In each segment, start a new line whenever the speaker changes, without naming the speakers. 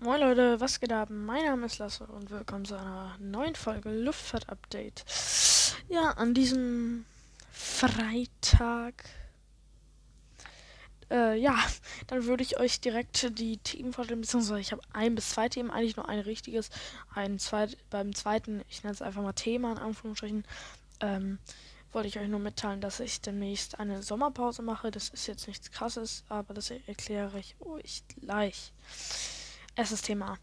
Moin Leute, was geht ab? Mein Name ist Lasse und willkommen zu einer neuen Folge Luftfahrt-Update. Ja, an diesem Freitag. Äh, ja, dann würde ich euch direkt die Themen vorstellen, beziehungsweise ich habe ein bis zwei Themen, eigentlich nur ein richtiges. Ein zweit, beim zweiten, ich nenne es einfach mal Thema in Anführungsstrichen, ähm, wollte ich euch nur mitteilen, dass ich demnächst eine Sommerpause mache. Das ist jetzt nichts krasses, aber das erkläre ich euch gleich. Erstes Thema.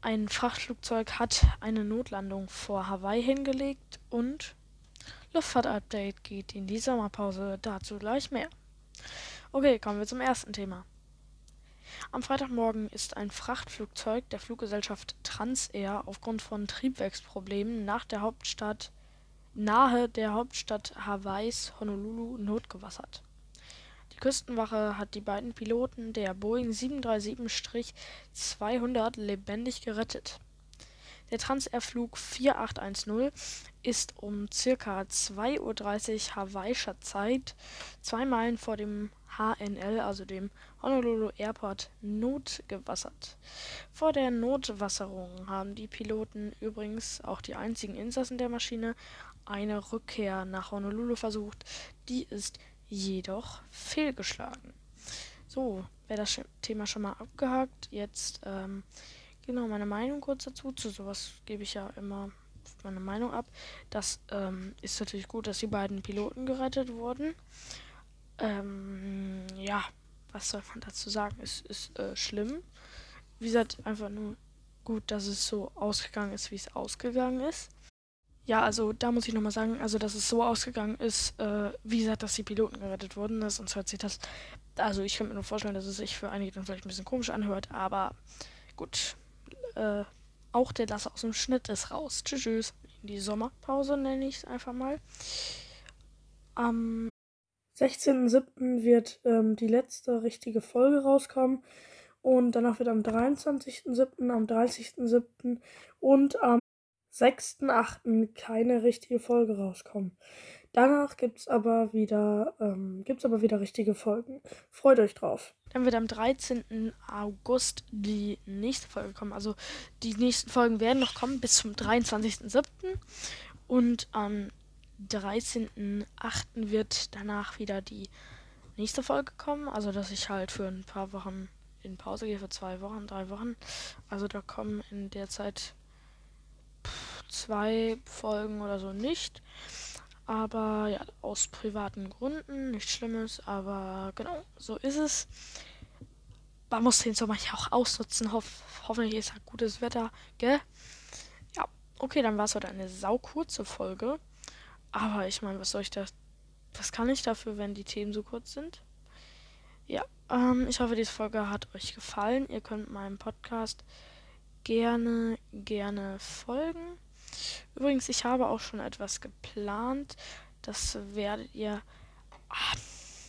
Ein Frachtflugzeug hat eine Notlandung vor Hawaii hingelegt und Luftfahrt-Update geht in die Sommerpause. Dazu gleich mehr. Okay, kommen wir zum ersten Thema. Am Freitagmorgen ist ein Frachtflugzeug der Fluggesellschaft Transair aufgrund von Triebwerksproblemen nach der Hauptstadt nahe der Hauptstadt Hawaiis Honolulu notgewassert. Küstenwache hat die beiden Piloten der Boeing 737-200 lebendig gerettet. Der Transair-Flug 4810 ist um ca. 2:30 Uhr hawaiischer Zeit zwei Meilen vor dem HNL, also dem Honolulu Airport, notgewassert. Vor der Notwasserung haben die Piloten, übrigens auch die einzigen Insassen der Maschine, eine Rückkehr nach Honolulu versucht. Die ist jedoch fehlgeschlagen. So, wäre das Thema schon mal abgehakt. Jetzt ähm, genau meine Meinung kurz dazu. Zu sowas gebe ich ja immer meine Meinung ab. Das ähm, ist natürlich gut, dass die beiden Piloten gerettet wurden. Ähm, ja, was soll man dazu sagen? Es ist äh, schlimm. Wie gesagt, einfach nur gut, dass es so ausgegangen ist, wie es ausgegangen ist. Ja, also da muss ich nochmal sagen, also dass es so ausgegangen ist, äh, wie gesagt, dass die Piloten gerettet wurden, ne, sonst hört sich das, also ich kann mir nur vorstellen, dass es sich für einige dann vielleicht ein bisschen komisch anhört, aber gut, äh, auch der Lasse aus dem Schnitt ist raus. Tschüss, tschüss. In die Sommerpause nenne ich es einfach mal. Am 16.07. wird ähm, die letzte richtige Folge rauskommen. Und danach wird am 23.07., am 30.07. und am 6.8. keine richtige Folge rauskommen. Danach gibt's aber wieder ähm, aber wieder richtige Folgen. Freut euch drauf. Dann wird am 13. August die nächste Folge kommen. Also die nächsten Folgen werden noch kommen bis zum 23.07. Und am 13.8. wird danach wieder die nächste Folge kommen. Also dass ich halt für ein paar Wochen in Pause gehe, für zwei Wochen, drei Wochen. Also da kommen in der Zeit zwei Folgen oder so nicht. Aber ja, aus privaten Gründen, nichts Schlimmes, aber genau, so ist es. Man muss den Sommer ja auch ausnutzen. Hoff hoffentlich ist halt gutes Wetter, gell? Ja, okay, dann war es heute eine saukurze Folge. Aber ich meine, was soll ich da. Was kann ich dafür, wenn die Themen so kurz sind? Ja, ähm, ich hoffe, diese Folge hat euch gefallen. Ihr könnt meinem Podcast gerne, gerne folgen. Übrigens, ich habe auch schon etwas geplant. Das werdet ihr. Ah,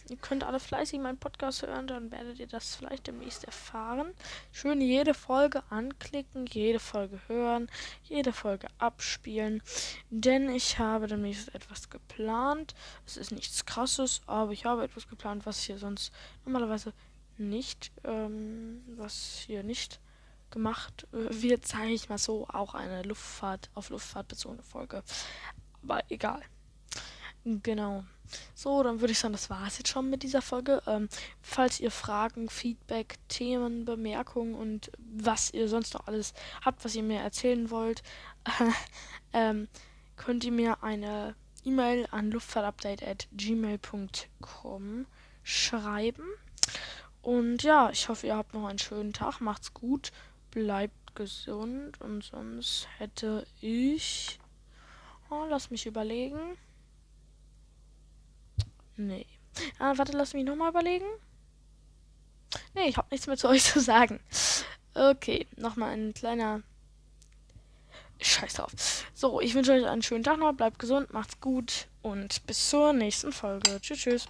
ihr könnt alle fleißig meinen Podcast hören, dann werdet ihr das vielleicht demnächst erfahren. Schön jede Folge anklicken, jede Folge hören, jede Folge abspielen. Denn ich habe demnächst etwas geplant. Es ist nichts krasses, aber ich habe etwas geplant, was hier sonst normalerweise nicht, ähm, was hier nicht gemacht äh, wird, sage ich mal so, auch eine Luftfahrt auf Luftfahrt bezogene Folge. Aber egal. Genau. So, dann würde ich sagen, das war es jetzt schon mit dieser Folge. Ähm, falls ihr Fragen, Feedback, Themen, Bemerkungen und was ihr sonst noch alles habt, was ihr mir erzählen wollt, ähm, könnt ihr mir eine E-Mail an luftfahrtupdate.gmail.com schreiben. Und ja, ich hoffe, ihr habt noch einen schönen Tag. Macht's gut bleibt gesund und sonst hätte ich. Oh, lass mich überlegen. Nee. Ah, warte, lass mich nochmal überlegen. Nee, ich habe nichts mehr zu euch zu sagen. Okay, nochmal ein kleiner. Scheiß drauf. So, ich wünsche euch einen schönen Tag noch. Bleibt gesund, macht's gut und bis zur nächsten Folge. Tschüss, tschüss.